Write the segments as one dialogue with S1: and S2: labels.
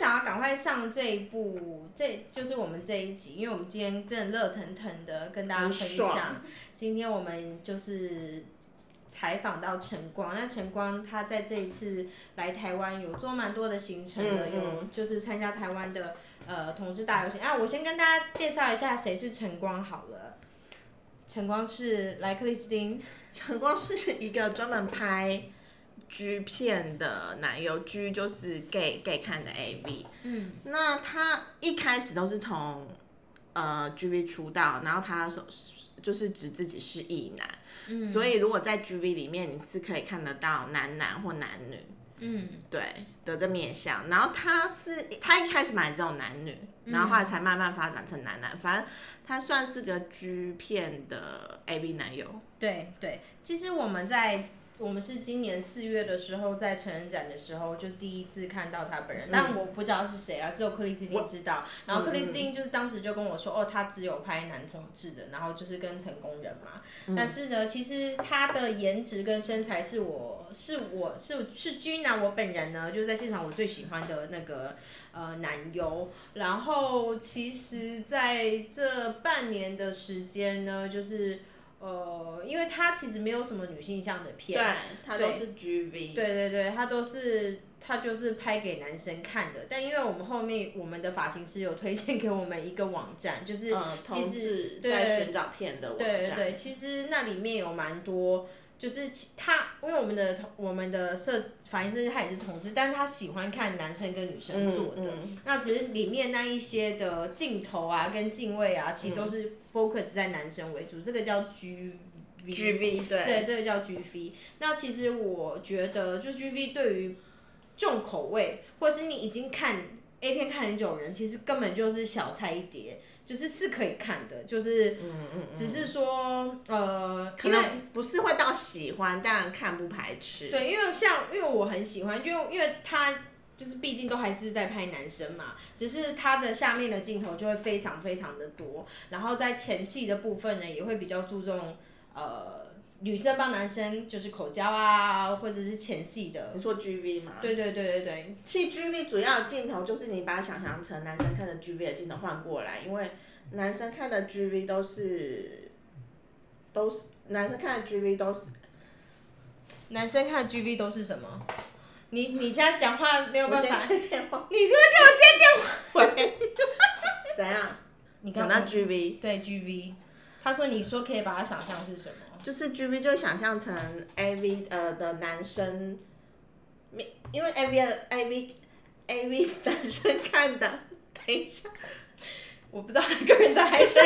S1: 想
S2: 要赶快上这一部，这就是我们这一集，因为我们今天真的热腾腾的跟大家分享。今天我们就是采访到晨光，那晨光他在这一次来台湾有做蛮多的行程的，有就是参加台湾的呃同志大游行。啊，我先跟大家介绍一下谁是晨光好了。晨光是莱克利斯汀，
S1: 晨光是一个专门拍 G 片的男优，G 就是 gay gay 看的 AV。嗯，那他一开始都是从呃 GV 出道，然后他说就是指自己是异男，所以如果在 GV 里面你是可以看得到男男或男女。嗯，对的这面相，然后他是他一开始买这种男女，然后后来才慢慢发展成男男，反正他算是个 G 片的 AV 男友。
S2: 对对，其实我们在。我们是今年四月的时候在成人展的时候就第一次看到他本人，但我不知道是谁啊，只有克里斯汀知道。然后克里斯汀就是当时就跟我说，哦，他只有拍男同志的，然后就是跟成功人嘛。但是呢，其实他的颜值跟身材是我是我是是君啊，我本人呢就是在现场我最喜欢的那个呃男优。然后其实在这半年的时间呢，就是。呃，因为他其实没有什么女性向的片，
S1: 对，他都是 GV，
S2: 对对对，他都是他就是拍给男生看的。但因为我们后面我们的发型师有推荐给我们一个网站，就是其实
S1: 在寻找片的网
S2: 站，对对对，其实那里面有蛮多。就是他，因为我们的我们的设反应是他也是同志，但是他喜欢看男生跟女生做的。那其实里面那一些的镜头啊，跟镜位啊，其实都是 focus 在男生为主，这个叫 G
S1: G V 对，
S2: 对，这个叫 G V。那其实我觉得，就 G V 对于重口味，或是你已经看 A 片看很久的人，其实根本就是小菜一碟。就是是可以看的，就是嗯嗯，只是说呃，
S1: 可能不是会到喜欢，但看不排斥。
S2: 对，因为像因为我很喜欢，就因为他就是毕竟都还是在拍男生嘛，只是他的下面的镜头就会非常非常的多，然后在前戏的部分呢，也会比较注重呃。女生帮男生就是口交啊，或者是前戏的。
S1: 你说 G V 吗？
S2: 对对对对对。
S1: 其实 G V 主要镜头就是你把它想象成男生看的 G V 的镜头换过来，因为男生看的 G V 都是都是男生看的 G V 都是
S2: 男生看的 G V 都是什么？你你现在讲话没有办法
S1: 接电话，
S2: 你是不是给我接电话？
S1: 喂，怎样？
S2: 你
S1: 讲到 G V？
S2: 对 G V，他说你说可以把它想象是什么？
S1: 就是 G V 就想象成 A V 呃的男生，因为 A V 的 A V A V 男生看的，等一下，
S2: 我不知道哪个人在还是，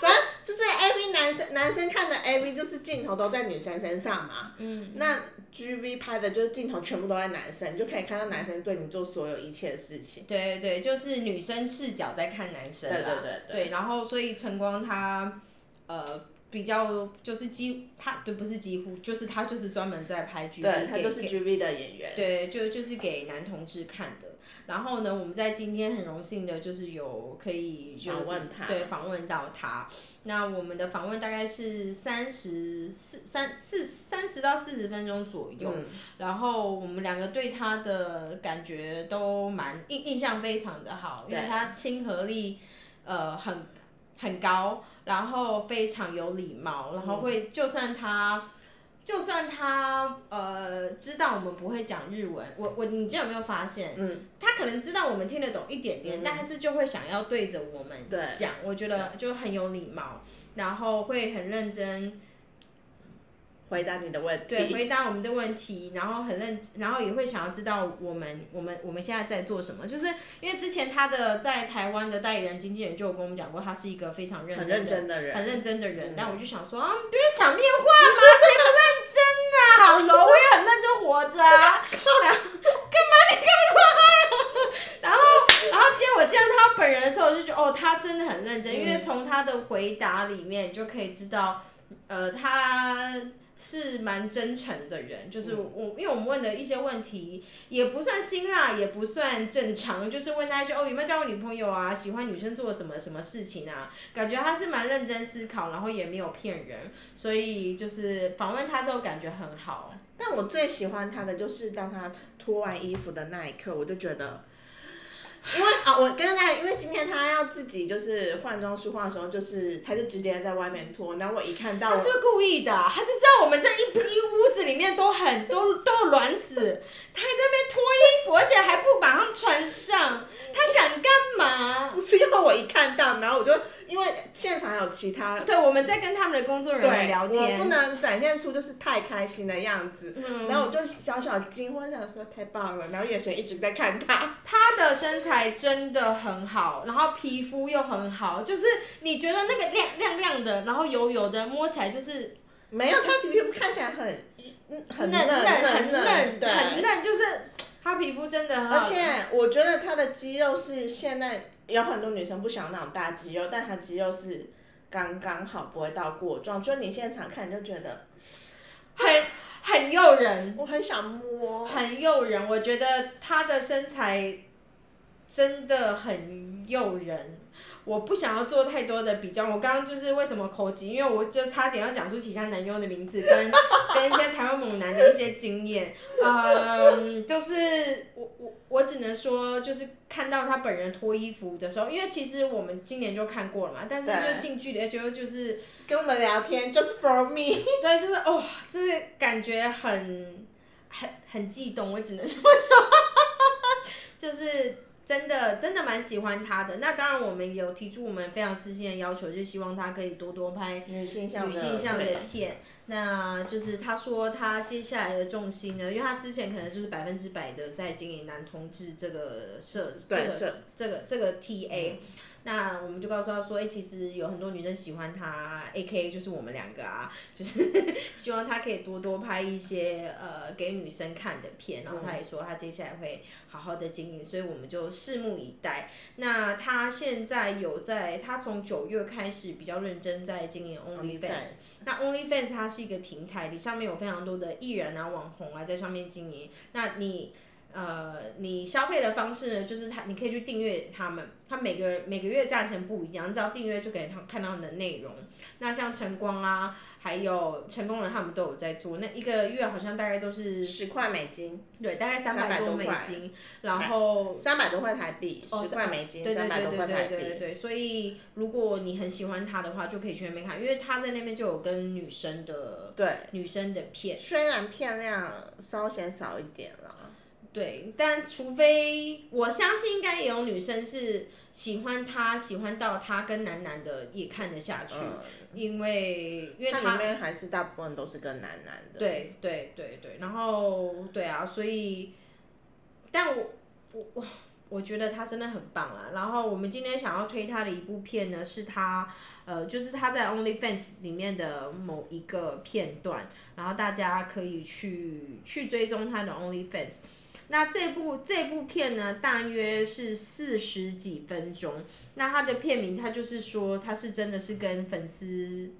S1: 反正就是 A V 男生男生看的 A V 就是镜头都在女生身上嘛，嗯，那 G V 拍的就是镜头全部都在男生，你就可以看到男生对你做所有一切的事情。
S2: 对对对，就是女生视角在看男生
S1: 对对对
S2: 对，然后所以晨光他呃。比较就是几，他对不是几乎，就是他就是专门在拍剧，
S1: 对他就是 G V 的演员，
S2: 对，就就是给男同志看的。然后呢，我们在今天很荣幸的就是有可以
S1: 访问他，
S2: 对，访问到他。那我们的访问大概是三十四三四三十到四十分钟左右，然后我们两个对他的感觉都蛮印印象非常的好，因为他亲和力呃很很高。然后非常有礼貌，然后会就算他，就算他呃知道我们不会讲日文，我我你有没有发现？嗯，他可能知道我们听得懂一点点，但是就会想要对着我们讲，我觉得就很有礼貌，然后会很认真。
S1: 回答你的问题，
S2: 对，回答我们的问题，然后很认，然后也会想要知道我们，我们，我们现在在做什么。就是因为之前他的在台湾的代理人、经纪人就有跟我们讲过，他是一个非常认
S1: 真的人，
S2: 很认真的人。但我就想说啊，不是场面话吗？谁不认真啊？好了，我也很认真活着啊。干嘛你干嘛呀？然后，然后今天我见到他本人的时候，我就觉得哦，他真的很认真，因为从他的回答里面就可以知道，呃，他。是蛮真诚的人，就是我，因为我们问的一些问题也不算辛辣，也不算正常，就是问他一句哦有没有交过女朋友啊，喜欢女生做什么什么事情啊，感觉他是蛮认真思考，然后也没有骗人，所以就是访问他之后感觉很好。
S1: 但我最喜欢他的就是当他脱完衣服的那一刻，我就觉得。因为啊，我跟大家，因为今天他要自己就是换装梳化的时候，就是他就直接在外面脱，然后我一看到，
S2: 他是不是故意的，他就知道我们这一一屋子里面都很都都有卵子，他还在那边脱衣服，而且还不马上穿上，他想干嘛？
S1: 不是因为我一看到，然后我就。因为现场有其他，
S2: 对，我们在跟他们的工作人员聊天，
S1: 我不能展现出就是太开心的样子，然后我就小小惊慌，想说太棒了，然后眼神一直在看他。
S2: 他的身材真的很好，然后皮肤又很好，就是你觉得那个亮亮亮的，然后油油的，摸起来就是
S1: 没有，他皮肤看起来很
S2: 很嫩很嫩很嫩很嫩，就是他皮肤真的很
S1: 好。而且我觉得他的肌肉是现在。有很多女生不想那种大肌肉，但她肌肉是刚刚好，不会到过壮。就你现场看，就觉得
S2: 很很诱人，
S1: 我很想摸，
S2: 很诱人。我觉得她的身材真的很诱人。我不想要做太多的比较，我刚刚就是为什么口急，因为我就差点要讲出其他男优的名字，跟 跟一些台湾猛男的一些经验，嗯，就是我我我只能说，就是看到他本人脱衣服的时候，因为其实我们今年就看过了嘛，但是就近距离的时候，就是
S1: 跟我们聊天，just for me，
S2: 对，就是哦，就是感觉很很很激动，我只能说说，就是。真的真的蛮喜欢他的，那当然我们有提出我们非常私心的要求，就希望他可以多多拍
S1: 女性向
S2: 的片。那就是他说他接下来的重心呢，因为他之前可能就是百分之百的在经营男同志这个社这个这个这个 TA。那我们就告诉他说，哎，其实有很多女生喜欢他，A.K. 就是我们两个啊，就是希望他可以多多拍一些呃给女生看的片。然后他也说他接下来会好好的经营，所以我们就拭目以待。那他现在有在，他从九月开始比较认真在经营 OnlyFans。那 OnlyFans 它是一个平台，你上面有非常多的艺人啊、网红啊在上面经营。那你。呃，你消费的方式呢，就是他，你可以去订阅他们，他每个每个月价钱不一样，你只要订阅就可以看看到你的内容。那像晨光啊，还有成功人，他们都有在做，那一个月好像大概都是
S1: 十块美金，
S2: 对，大概三百多美金，然后
S1: 三百多块台币，十块美金，三百多块台币，
S2: 对对对，所以如果你很喜欢他的话，就可以去那边看，因为他在那边就有跟女生的，
S1: 对，
S2: 女生的片，
S1: 虽然片量稍显少一点了。
S2: 对，但除非我相信，应该也有女生是喜欢他，喜欢到他跟男男的也看得下去，因为因为他
S1: 里面还是大部分都是跟男男的。
S2: 对对对对，然后对啊，所以，但我我我我觉得他真的很棒啊。然后我们今天想要推他的一部片呢，是他呃，就是他在 OnlyFans 里面的某一个片段，然后大家可以去去追踪他的 OnlyFans。那这部这部片呢，大约是四十几分钟。那它的片名，它就是说，它是真的是跟粉丝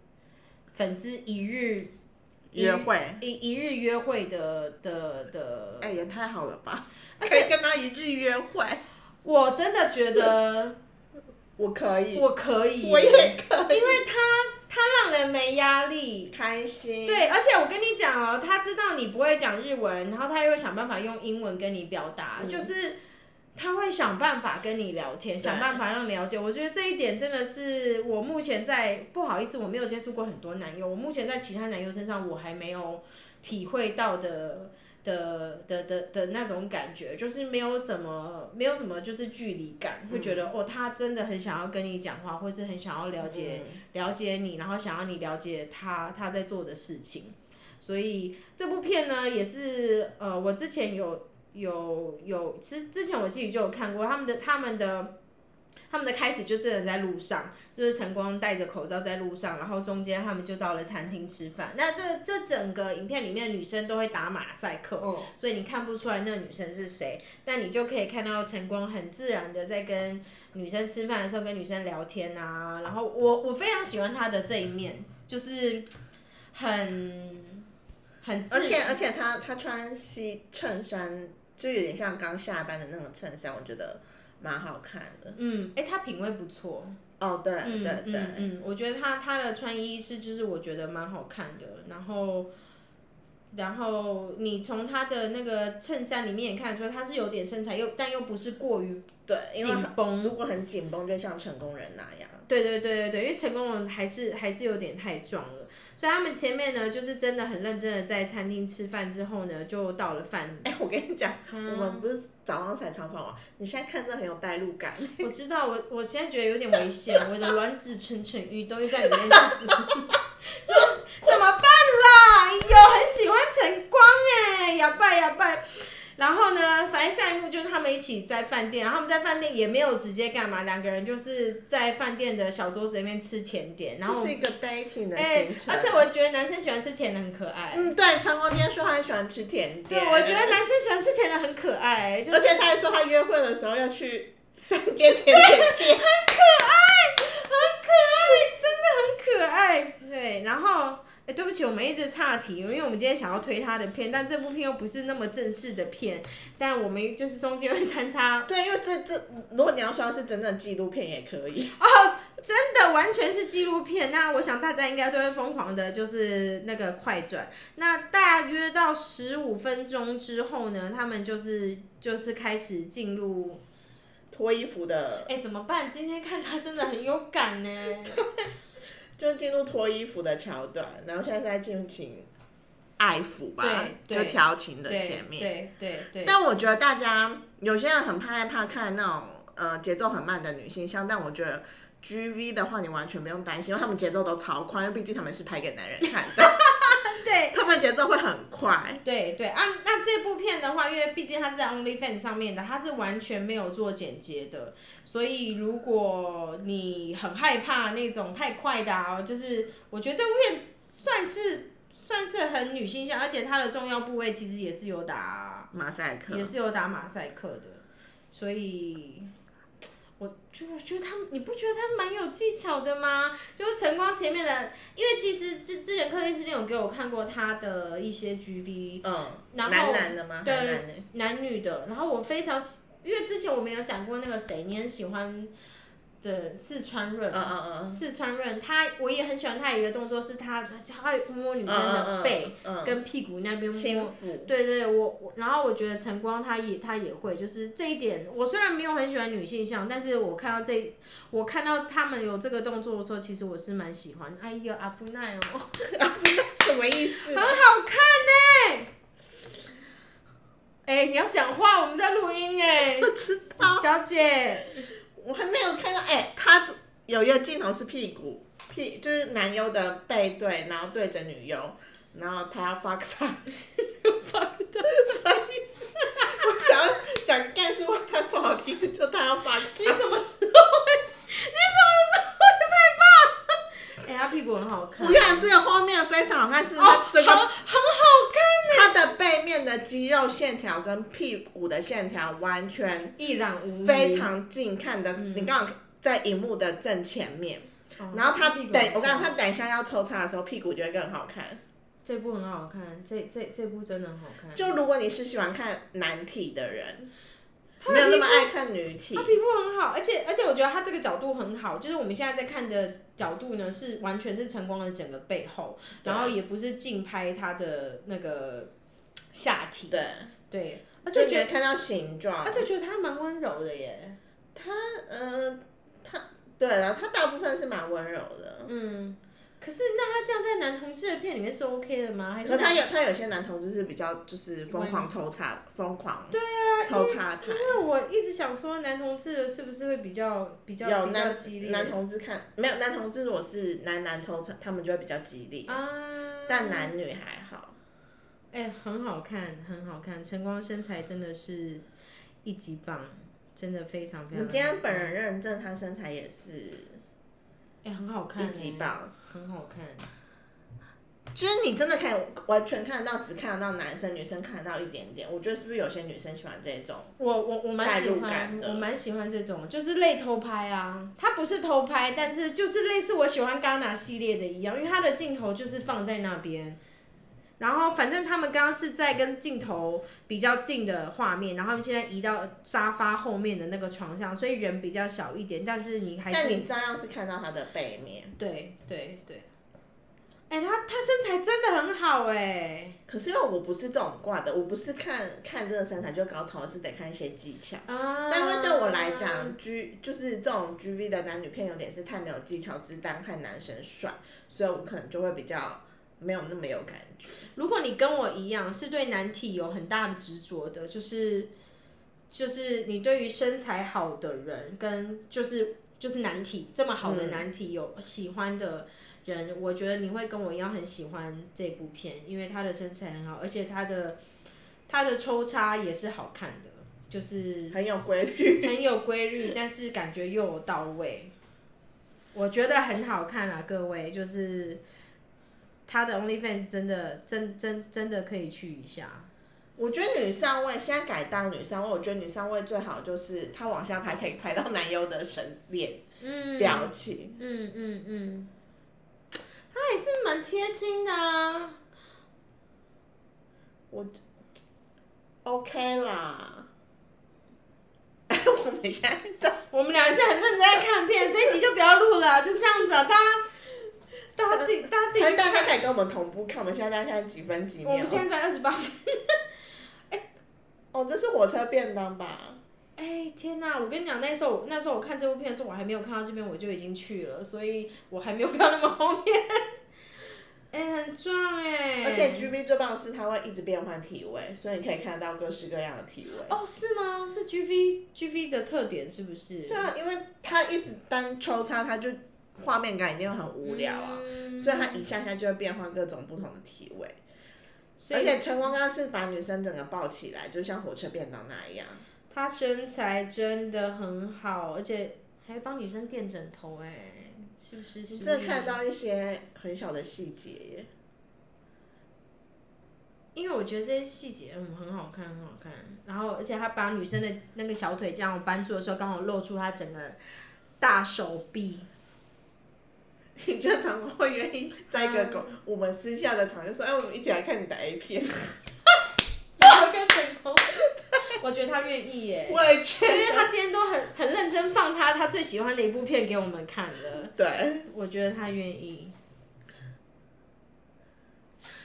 S2: 粉丝一日
S1: 约会，
S2: 一一日约会的的的。
S1: 哎，也太好了吧！可以跟他一日约会，
S2: 我真的觉得
S1: 我可以，
S2: 我可以，
S1: 我也可以，
S2: 因为他。他让人没压力，
S1: 开心。
S2: 对，而且我跟你讲哦，他知道你不会讲日文，然后他又会想办法用英文跟你表达，就是他会想办法跟你聊天，想办法让你了解。我觉得这一点真的是我目前在不好意思，我没有接触过很多男友，我目前在其他男友身上我还没有体会到的。的的的的那种感觉，就是没有什么，没有什么，就是距离感，会觉得哦，他真的很想要跟你讲话，或是很想要了解了解你，然后想要你了解他他在做的事情。所以这部片呢，也是呃，我之前有有有，其实之前我自己就有看过他们的他们的。他们的开始就真的在路上，就是晨光戴着口罩在路上，然后中间他们就到了餐厅吃饭。那这这整个影片里面女生都会打马赛克，所以你看不出来那个女生是谁，但你就可以看到晨光很自然的在跟女生吃饭的时候跟女生聊天啊。然后我我非常喜欢他的这一面，就是很很自
S1: 而且而且他他穿西衬衫，就有点像刚下班的那种衬衫，我觉得蛮好看的。
S2: 嗯，哎、他品味不错。
S1: 哦，对
S2: 嗯
S1: 对对，
S2: 嗯嗯，我觉得他他的穿衣是就是我觉得蛮好看的，然后然后你从他的那个衬衫里面也看出来，他是有点身材，又但又不是过于
S1: 对，因为
S2: 紧绷。
S1: 如果很紧绷，就像成功人那样。
S2: 对对对对对，因为成功人还是还是有点太壮了，所以他们前面呢就是真的很认真的在餐厅吃饭之后呢，就到了饭。
S1: 哎、我跟你讲，
S2: 嗯
S1: 我们不是早上才采访完，你现在看这很有代入感。
S2: 我知道，我我现在觉得有点危险，我的卵子蠢蠢欲都会在里面就怎么办啦？有很喜欢晨光哎，哑拜哑拜。然后呢，反正下一幕就是他们一起在饭店，然后他们在饭店也没有直接干嘛，两个人就是在饭店的小桌子里面吃甜点，然后
S1: 是一个 dating 的
S2: 哎、
S1: 行程。
S2: 而且我觉得男生喜欢吃甜的很可爱。
S1: 嗯，对，成功今天说他很喜欢吃甜点
S2: 对，
S1: 点，
S2: 我觉得男生喜欢吃甜的很可爱，就是
S1: 而且他还说他约会的时候要去三间甜点店。
S2: 很可爱很可爱，真的很可爱。对，然后。哎，对不起，我们一直岔题，因为我们今天想要推他的片，但这部片又不是那么正式的片，但我们就是中间会穿插，
S1: 对，因为这这，如果你要说它是真正的纪录片也可以。
S2: 哦真的完全是纪录片。那我想大家应该都会疯狂的，就是那个快转。那大约到十五分钟之后呢，他们就是就是开始进入，
S1: 脱衣服的，
S2: 哎，怎么办？今天看他真的很有感呢。
S1: 就是进入脱衣服的桥段，然后现在是在进行爱抚吧，就调情的前面。
S2: 对对对。
S1: 但我觉得大家有些人很怕害怕看那种呃节奏很慢的女性像，但我觉得 G V 的话你完全不用担心，因为他们节奏都超快，因为毕竟他们是拍给男人看的，
S2: 对
S1: 他们节奏会很快。
S2: 对对啊，那这部片的话，因为毕竟它是在 OnlyFans 上面的，它是完全没有做剪接的，所以如果你很害怕那种太快的啊，就是我觉得这部片算是算是很女性向，而且它的重要部位其实也是有打
S1: 马赛克
S2: 也是有打马赛克的，所以。我就觉得他，你不觉得他蛮有技巧的吗？就是晨光前面的，因为其实之之前克里斯汀有给我看过他的一些 GV，
S1: 嗯，
S2: 然后
S1: 男男的吗？
S2: 对
S1: 男
S2: 男女的，然后我非常喜，因为之前我们有讲过那个谁，你很喜欢的四川润。
S1: 嗯，嗯嗯，
S2: 四川润，他我也很喜欢他有一个动作是他他会摸女生的背跟屁股那边摸。对对，我我，然后我觉得晨光他也他也会，就是这一点，我虽然没有很喜欢女性向，但是我看到这，我看到他们有这个动作的时候，其实我是蛮喜欢。哎呦，阿布奈哦，
S1: 什么意思？
S2: 很好看呢、哎、你要讲话，我们在录音哎、
S1: 不知道，
S2: 小姐，
S1: 我还没有看到。哎、他有一个镜头是屁股，屁就是男优的背对，然后对着女优，然后他要 fuck 他，
S2: 放的
S1: 什么意思？我想要讲干是我太不好听，就他要 fuck
S2: 你。什么时候会？你什么时候会害怕？哎、他屁股很好看。
S1: 我看这个画面非常好看，是
S2: 哦，
S1: 他整个、
S2: 很很好看
S1: 他的背面的肌肉线条跟屁股的线条完全
S2: 一览无遗，
S1: 非常近看的，你刚好在荧幕的正前面。
S2: 哦。
S1: 然后他等我刚刚他等一下要抽插的时候，屁股就会更好看。
S2: 这部很好看，这这这部真的很好看。
S1: 就如果你是喜欢看男体的人，
S2: 他的
S1: 没有那么爱看女体
S2: 他，皮肤很好，而且而且我觉得他这个角度很好，就是我们现在在看的角度呢，是完全是晨光的整个背后，然后也不是近拍他的那个下体，
S1: 对，
S2: 对，而且觉得
S1: 看到形状
S2: 而。且觉得他蛮温柔的耶，
S1: 他呃，他对了，他大部分是蛮温柔的。
S2: 嗯，可是那他这样在男同志的片里面是 OK 的吗？还是
S1: 可他有他有些男同志是比较就是疯狂抽插，疯狂对啊抽插他
S2: 因。为我一直想说男同志的是不是会比较比较比较
S1: 有男
S2: 激烈？
S1: 男同志看没有男同志，如果是男男抽插，他们就会比较激烈，
S2: 啊，
S1: 但男女还好。
S2: 哎、很好看，很好看，晨光身材真的是一级棒，真的非常非常。
S1: 你今天本人认证，他身材也是
S2: 哎、很好看、
S1: 一级棒。
S2: 很好看。
S1: 就是你真的可以完全看得到，只看得到男生，女生看得到一点点。我觉得是不是有些女生喜欢这种？
S2: 我我我蛮喜欢，
S1: 的
S2: 我蛮喜欢这种，就是类偷拍啊。它不是偷拍，但是就是类似我喜欢戛纳系列的一样，因为它的镜头就是放在那边，然后反正他们刚刚是在跟镜头比较近的画面，然后他们现在移到沙发后面的那个床上，所以人比较小一点，但是你还是
S1: 但你照样是看到他的背面。
S2: 对对对。哎、他他身材真的很好哎、
S1: 可是因为我不是这种挂的，我不是看看这个身材就高潮，是得看一些技巧。
S2: 啊
S1: 但因为对我来讲，G 就是这种 G V 的男女片有点是太没有技巧，只单看男生帅，所以我可能就会比较没有那么有感觉。
S2: 如果你跟我一样是对男体有很大的执着的，就是就是你对于身材好的人跟就是就是男体这么好的男体有喜欢的人，我觉得你会跟我一样很喜欢这部片，因为他的身材很好，而且他的他的抽插也是好看的，就是
S1: 很有规律。
S2: 很有规律，但是感觉又有到位，我觉得很好看啦，各位，就是他的 OnlyFans 真的真真真的可以去一下。
S1: 我觉得女上位现在改当女上位，我觉得女上位最好就是她往下拍可以拍到男优的神脸、
S2: 嗯
S1: 表情。
S2: 嗯嗯嗯，他也是蛮贴心的啊。
S1: 我 OK 啦。我们现在在
S2: 我们俩是很认真在看片，这一集就不要录了，就这样子啊，大家大家自己 大家自己去
S1: 大家
S2: 看。
S1: 可以跟我们同步看，我们现在大概看几分几秒
S2: 我们？现在才二十八分。
S1: 哦，这是火车便当吧？
S2: 哎、天哪！我跟你讲，那时候我那时候我看这部片的时候，我还没有看到这边，我就已经去了，所以我还没有看到那么后面。哎、很壮哎、
S1: 而且 G V 最棒的是它会一直变换体位，所以你可以看得到各式各样的体位。
S2: 哦，是吗？是 G V G V 的特点是不是？
S1: 对啊，因为它一直单抽插，它就画面感一定会很无聊啊，
S2: 嗯
S1: 所以它一下下就会变换各种不同的体位。而且陈光刚是把女生整个抱起来，就像火车便当那样。
S2: 他身材真的很好，而且还帮女生垫枕头，哎，是不是？
S1: 你真的看到一些很小的细节耶。
S2: 因为我觉得这些细节嗯很好看，很好看。然后，而且他把女生的那个小腿这样扳住的时候，刚好露出他整个大手臂。
S1: 你觉得唐光会愿意在一个狗、我们私下的场就说，哎，我们一起来看你的 A 片？
S2: 然后跟成功，我觉得他愿意耶，
S1: 我也觉
S2: 因为
S1: 得。
S2: 他今天都很很认真放他他最喜欢的一部片给我们看了，
S1: 对，
S2: 我觉得他愿意。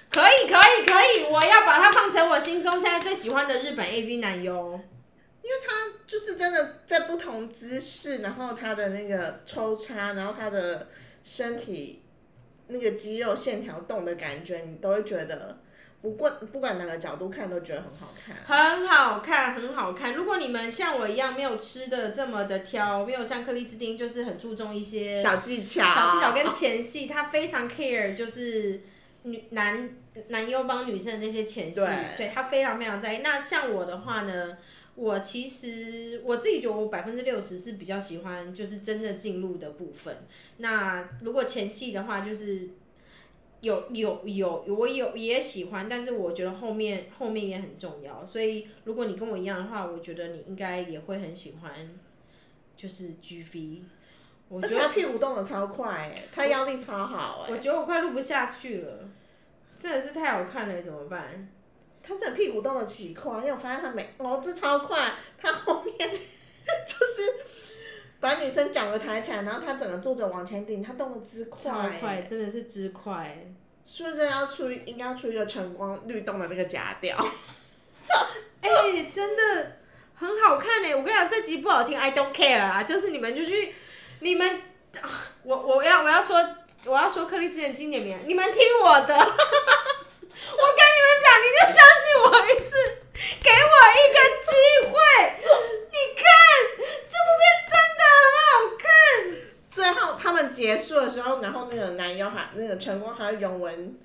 S2: 可以可以可以，我要把他放成我心中现在最喜欢的日本 AV 男优。
S1: 因为他就是真的在不同姿势，然后他的那个抽插，然后他的身体那个肌肉线条动的感觉，你都会觉得，不管不管哪个角度看都觉得很好看。
S2: 很好看，很好看。如果你们像我一样没有吃的这么的挑，没有像克里斯汀就是很注重一些
S1: 小技巧，
S2: 小技巧跟前戏，他非常 care 就是女男男优帮女生的那些前戏，
S1: 对
S2: 他非常非常在意。那像我的话呢，我其实我自己觉得我百分之六十是比较喜欢就是真的进入的部分。那如果前戏的话，就是。有有有，我有也喜欢，但是我觉得后面后面也很重要，所以如果你跟我一样的话，我觉得你应该也会很喜欢，就是 G V。我觉得
S1: 而且他屁股动的超快哎，他腰力超好哎，
S2: 我觉得我快录不下去了，真的是太好看了，怎么办？
S1: 他这屁股动的奇快，因为我发现他每哦这超快，他后面 就是把女生脚给抬起来，然后他整个坐着往前顶，他动的之快
S2: 快，真的是之快。
S1: 是不是真的要出应该要出一个晨光律动的那个假调？
S2: 哎、真的很好看哎！我跟你讲，这集不好听，I don't care 啊，就是你们就去，你们，啊我我要我要说我要说克里斯汀经典名，你们听我的，我跟你们讲，你就相信我一次，给我一个机会，你看这部片真的很好看。
S1: 最后他们结束的时候，然后那那个晨光还要拥吻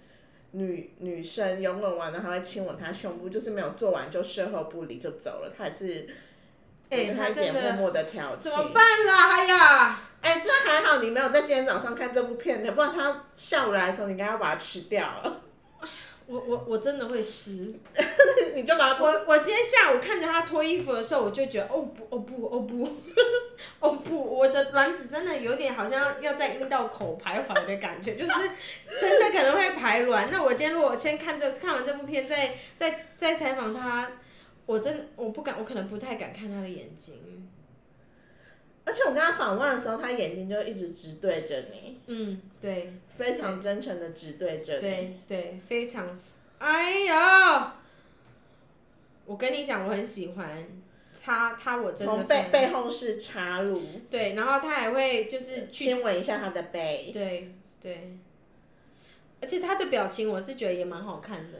S1: 女女生，拥吻完了还会亲吻她胸部，就是没有做完就事后不理就走了，他还是
S2: 哎他真的
S1: 一点默默的调情。
S2: 怎么办啦？哎呀，
S1: 哎、这还好，你没有在今天早上看这部片的，不然他下午来的时候，你应该要把它吃掉了。
S2: 我我我真的会湿，
S1: 你就把它
S2: 我我今天下午看着他脱衣服的时候，我就觉得哦不哦不哦不 哦不，我的卵子真的有点好像要在阴道口徘徊的感觉，就是真的可能会排卵。那我今天如果先看这看完这部片，再再再采访他，我真我不敢，我可能不太敢看他的眼睛。
S1: 而且我跟他访问的时候，他眼睛就一直直对着你，
S2: 嗯，对，
S1: 非常真诚的指对着你。
S2: 对对，非常，哎呀，我跟你讲，我很喜欢他，他我真的
S1: 从背背后是插入，
S2: 对，然后他还会就是
S1: 亲吻一下他的背。
S2: 对对，而且他的表情我是觉得也蛮好看的。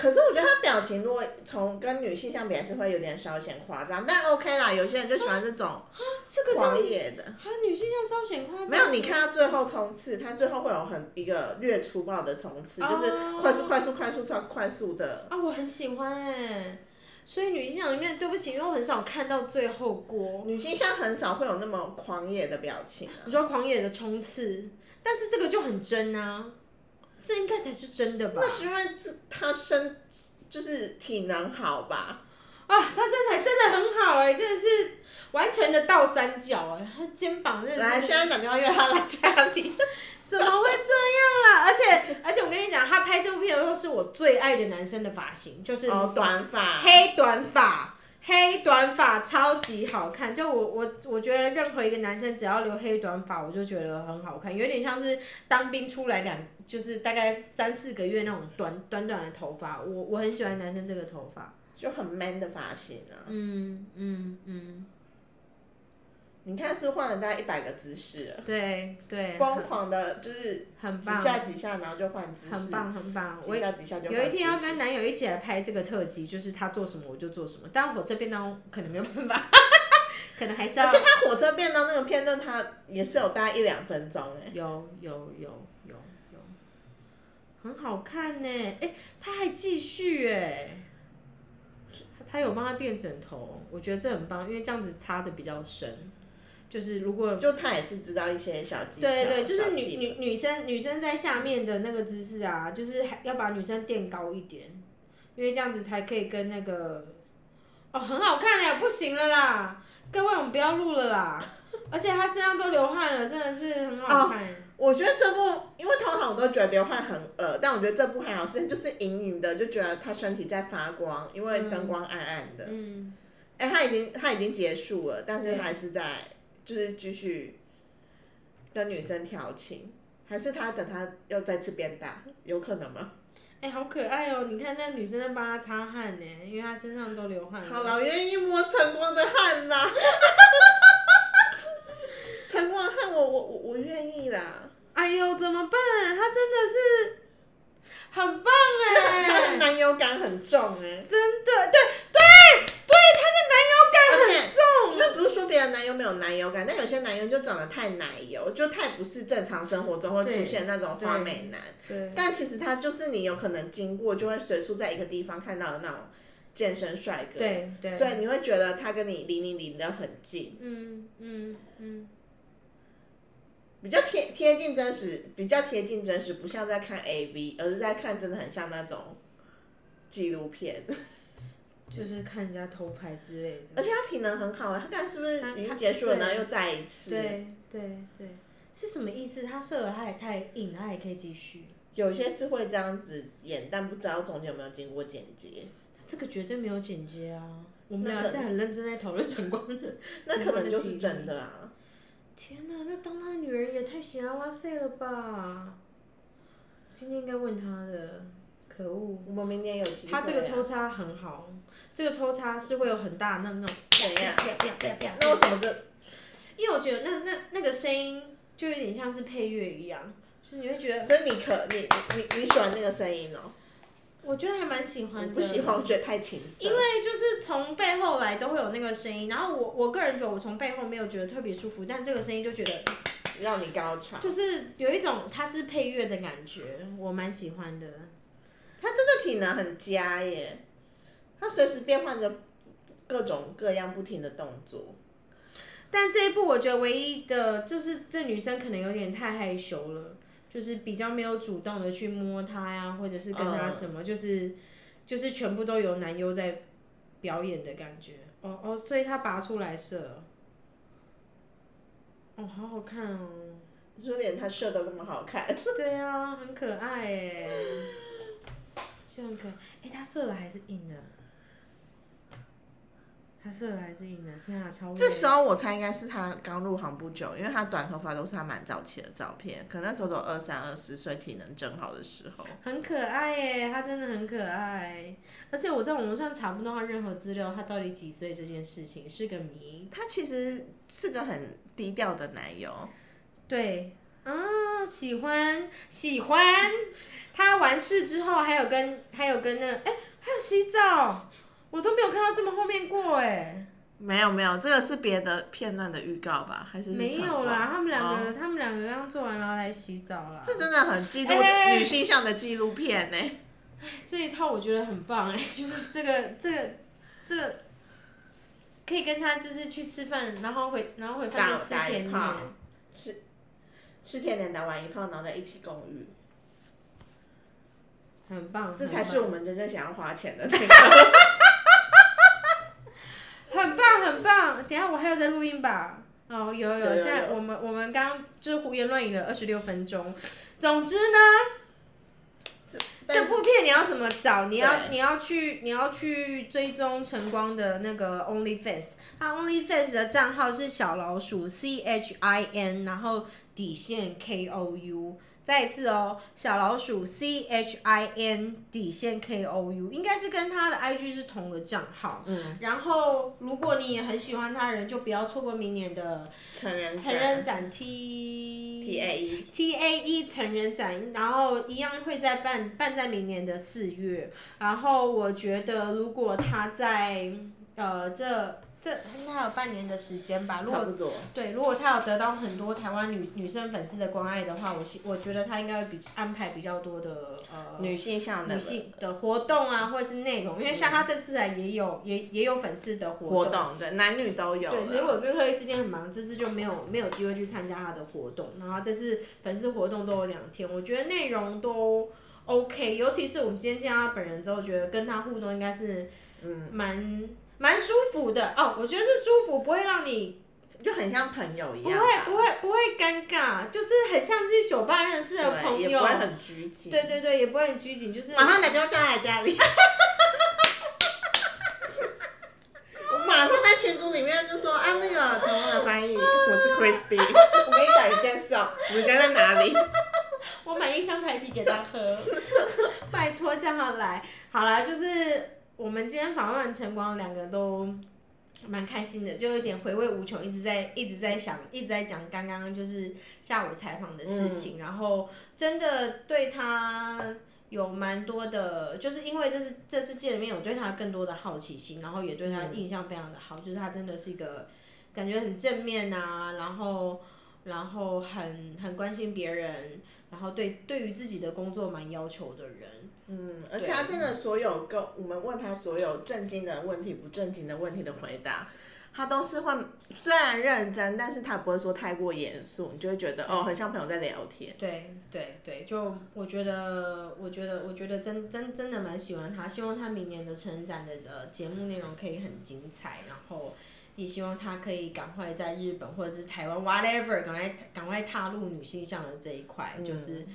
S1: 可是我觉得他表情如果从跟女性相比，还是会有点稍显夸张，但 OK 啦。有些人就喜欢这种
S2: 这个
S1: 狂野的。
S2: 他女性像稍显夸张。
S1: 没有，你看他最后冲刺，他最后会有很一个略粗暴的冲刺，就是快速、快速、快速、快快速的。
S2: 啊，我很喜欢哎。所以女性向里面，对不起，因为我很少看到最后过。
S1: 女性向很少会有那么狂野的表情啊。
S2: 你说狂野的冲刺，但是这个就很真啊。这应该才是真的吧？
S1: 那是因为这他身就是体能好吧？
S2: 啊，他身材真的很好哎，真的是完全的倒三角哎，他肩膀真的。
S1: 来，现在打电话约他来家里。
S2: 怎么会这样啦？而且而且我跟你讲，他拍这部片的时候是我最爱的男生的发型，就是
S1: 短发，
S2: 黑短发。黑短发超级好看，就我我我觉得任何一个男生只要留黑短发，我就觉得很好看，有点像是当兵出来两，就是大概三四个月那种短短短的头发，我我很喜欢男生这个头发，
S1: 就很 man 的发型啊。
S2: 嗯嗯嗯。
S1: 你看，是换了大概一百个姿势了。
S2: 对对。
S1: 疯狂的，就是
S2: 很棒，
S1: 几下几下，然后就换姿势。
S2: 很棒很棒。
S1: 几下几下就。
S2: 有一天要跟男友一起来拍这个特辑，就是他做什么我就做什么。但火车便当可能没有办法，可能还是要。
S1: 而且他火车便当那个片段，他也是有大概一两分钟哎。
S2: 有有有有有，很好看呢。哎，他还继续哎。他有帮他垫枕头，我觉得这很棒，因为这样子擦的比较深。就是如果
S1: 就他也是知道一些小技巧，
S2: 对对，就是女女女生女生在下面的那个姿势啊，就是还要把女生垫高一点，因为这样子才可以跟那个哦很好看哎，不行了啦，各位我们不要录了啦，而且他身上都流汗了，真的是很好看。
S1: 我觉得这部，因为通常我都觉得流汗很恶，但我觉得这部还好，是就是隐隐的就觉得他身体在发光，因为灯光暗暗的。嗯。哎，他已经他已经结束了，但是他还是在。就是继续跟女生调情，还是他等他又再次变大，有可能吗？
S2: 哎，好可爱哦！你看那女生在帮他擦汗呢，因为他身上都流汗。
S1: 好了，我愿意摸晨光的汗啦。晨光汗，我我我我愿意啦。
S2: 哎呦，怎么办？他真的是很棒 哎，
S1: 他的男友感很重哎，
S2: 真的，对对对，他的男友感很重。
S1: 的男友没有男友感，但有些男友就长得太奶油，就太不是正常生活中会出现那种花美男。
S2: 对。
S1: 但其实他就是你有可能经过就会随处在一个地方看到的那种健身帅哥。
S2: 对对。
S1: 所以你会觉得他跟你离你离得很近。
S2: 嗯嗯嗯。
S1: 比较贴贴近真实，比较贴近真实，不像在看 A V，而是在看真的很像那种纪录片。
S2: 就是看人家偷拍之类的，
S1: 而且他体能很好啊，他刚才是不是已经结束了，然后又再一次？
S2: 对对对，是什么意思？他射了，他也太硬，他也可以继续。
S1: 有些是会这样子演，但不知道中间有没有经过剪接。
S2: 这个绝对没有剪接啊！我们俩是很认真在讨论晨光的，
S1: 那可能就是真的啊！
S2: 天哪，那当他女人也太喜欢哇塞了吧！今天应该问他的。可恶！
S1: 我们明年有机
S2: 会。他这个抽插很好，这个抽插是会有很大那那种。
S1: 怎样？那为什么这？
S2: 因为我觉得那那那个声音就有点像是配乐一样，就是你会觉得。
S1: 所以你可你你你喜欢那个声音哦？
S2: 我觉得还蛮喜欢的。
S1: 不喜欢，我觉得太轻。
S2: 因为就是从背后来都会有那个声音，然后我我个人觉得我从背后没有觉得特别舒服，但这个声音就觉得
S1: 让你高潮，
S2: 就是有一种它是配乐的感觉，我蛮喜欢的。
S1: 他真的体能很佳耶，他随时变换着各种各样不停的动作。
S2: 但这一部我觉得唯一的就是这女生可能有点太害羞了，就是比较没有主动的去摸他呀，或者是跟他什么，就是就是全部都由男优在表演的感觉。哦哦，所以他拔出来射，哦，好好看哦。
S1: 就连他射的那么好看。
S2: 对啊，很可爱哎，就很可爱。哎，他射了还是硬的？他射了还是硬的？天啊，超。
S1: 这时候我猜应该是他刚入行不久，因为他短头发都是他蛮早期的照片，可能那时候都二三二十岁，体能正好的时候。
S2: 很可爱耶，他真的很可爱。而且我在网络上查不到他任何资料，他到底几岁这件事情是个谜。
S1: 他其实是个很低调的男友。
S2: 对，啊，喜欢喜欢，他完事之后还有跟还有跟那哎还有洗澡，我都没有看到这么后面过哎。
S1: 没有没有，这个是别的片段的预告吧？还是
S2: 没有啦，他们两个他们两个刚做完然后来洗澡啦。
S1: 这真的很记录女性向的纪录片呢。
S2: 哎，这一套我觉得很棒哎，就是这个这个这个可以跟他就是去吃饭，然后回然后回饭店吃甜点
S1: 吃。吃甜点打完一炮，然后再一起共浴，
S2: 很棒，
S1: 这才是我们真正想要花钱的那个。
S2: 很棒，等下我还有在录音吧？哦，有有，现在我们我们刚就是胡言乱语了二十六分钟。总之呢，这部片你要怎么找？你要你要去你要去追踪晨光的那个 OnlyFans，他 OnlyFans 的账号是小老鼠 C H I N，然后。底线 K O U，再一次哦，小老鼠 C H I N 底线 K O U，应该是跟他的 I G 是同个账号。嗯。然后，如果你也很喜欢他人，就不要错过明年的
S1: 成人
S2: 成人展 T
S1: T A E
S2: T A E 成人展，然后一样会在办办在明年的四月。然后，我觉得如果他在呃这。这应该有半年的时间吧。如果对，如果他有得到很多台湾女女生粉丝的关爱的话，我我觉得他应该会比安排比较多的呃
S1: 女性向的
S2: 女性的活动啊，或者是内容。因为像他这次来也有也也有粉丝的活
S1: 动，对，男女都有。
S2: 对，结果跟克里斯汀很忙，这次就没有没有机会去参加他的活动。然后这次粉丝活动都有两天，我觉得内容都 OK，尤其是我们今天见到他本人之后，觉得跟他互动应该是嗯蛮。蛮舒服的哦，我觉得是舒服，不会让你
S1: 就很像朋友一
S2: 样，不会不会不会尴尬，就是很像去酒吧认识的朋友，
S1: 也不会很拘谨。
S2: 对对对，也不会很拘谨，就是
S1: 马上打电话叫他来家里。我马上在群组里面就说啊，那个成功的翻译，我是 Christy，我跟你讲一件事哦，我们现在在哪里？
S2: 我买一箱台啤给他喝，拜托叫他来。好了，就是。我们今天访问晨光，两个都蛮开心的，就有点回味无穷，一直在一直在想，一直在讲刚刚就是下午采访的事情，然后真的对他有蛮多的，就是因为这次这次见面，我对他更多的好奇心，然后也对他印象非常的好，就是他真的是一个感觉很正面啊，然后然后很很关心别人，然后对对于自己的工作蛮要求的人。
S1: 嗯，而且他真的所有跟我们问他所有正经的问题、不正经的问题的回答，他都是会虽然认真，但是他不会说太过严肃，你就会觉得哦，很像朋友在聊天。
S2: 对对对，就我觉得，我觉得，我觉得真真真的蛮喜欢他，希望他明年的成长的呃节目内容可以很精彩，然后也希望他可以赶快在日本或者是台湾 whatever 赶快赶快踏入女性向的这一块，就是。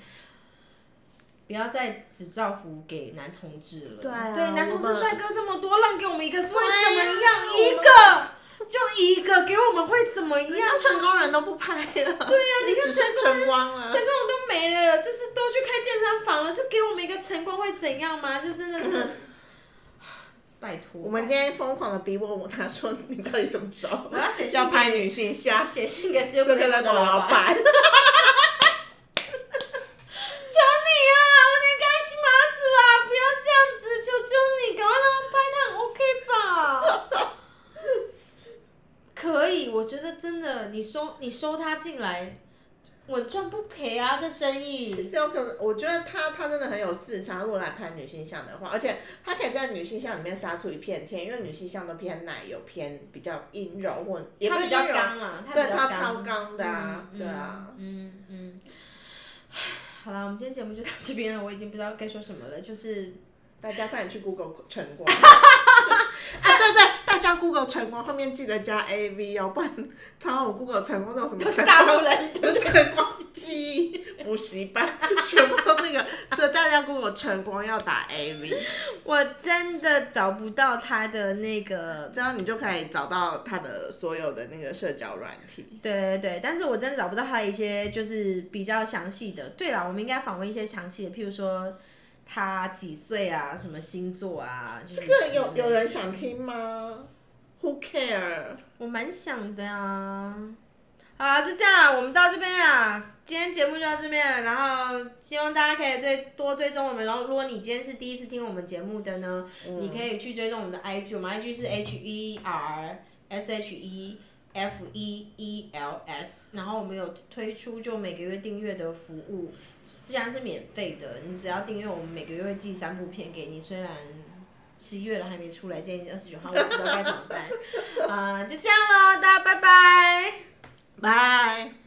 S2: 不要再只造福给男同志了。
S1: 对啊，
S2: 对，男同志帅哥这么多，让给我们一个是会怎么样？一个就一个给我们会怎么样？
S1: 成功人都不拍了。对
S2: 呀，你看
S1: 成功了，
S2: 成功人都没了，就是都去开健身房了，就给我们一个成功会怎样吗？就真的是，拜托。
S1: 我们今天疯狂的逼问我，他说你到底怎么时候？
S2: 我要写
S1: 要拍女性下，
S2: 写信给这个老
S1: 板。
S2: 可以，我觉得真的，你收你收他进来，稳赚不赔啊！这生意
S1: 其实有可能，我觉得他他真的很有市场。如果来拍女性向的话，而且他可以在女性向里面杀出一片天，因为女性向都偏奶油，偏比较阴柔或也不是
S2: 比较刚啊，
S1: 对
S2: 他
S1: 超刚的啊，对啊，
S2: 嗯嗯。好了，我们今天节目就到这边了，我已经不知道该说什么了，就是
S1: 大家快点去 Google 晨光。啊，对对，大家 Google 成功后面记得加 A V 哦，不然常常我 Google 晨光那种什么
S2: 都是大陆人，
S1: 什么晨光机补习班，全部都那个，所以大家 Google 晨光要打 A V，
S2: 我真的找不到他的那个，
S1: 这样你就可以找到他的所有的那个社交软体。
S2: 对对对，但是我真的找不到他的一些就是比较详细的。对了，我们应该访问一些详细的，譬如说。他几岁啊？什么星座啊？
S1: 这个有有人想听吗？Who care？
S2: 我蛮想的啊。好了，就这样，我们到这边啊。今天节目就到这边了，然后希望大家可以追多追踪我们。然后，如果你今天是第一次听我们节目的呢，你可以去追踪我们的 IG，我们 IG 是 H E R S H E F E E L S。然后我们有推出就每个月订阅的服务。既然是免费的，你只要订阅我们，每个月会寄三部片给你。虽然十一月了还没出来，今天二十九号，我不知道该怎么办。啊，就这样了，大家拜拜，
S1: 拜。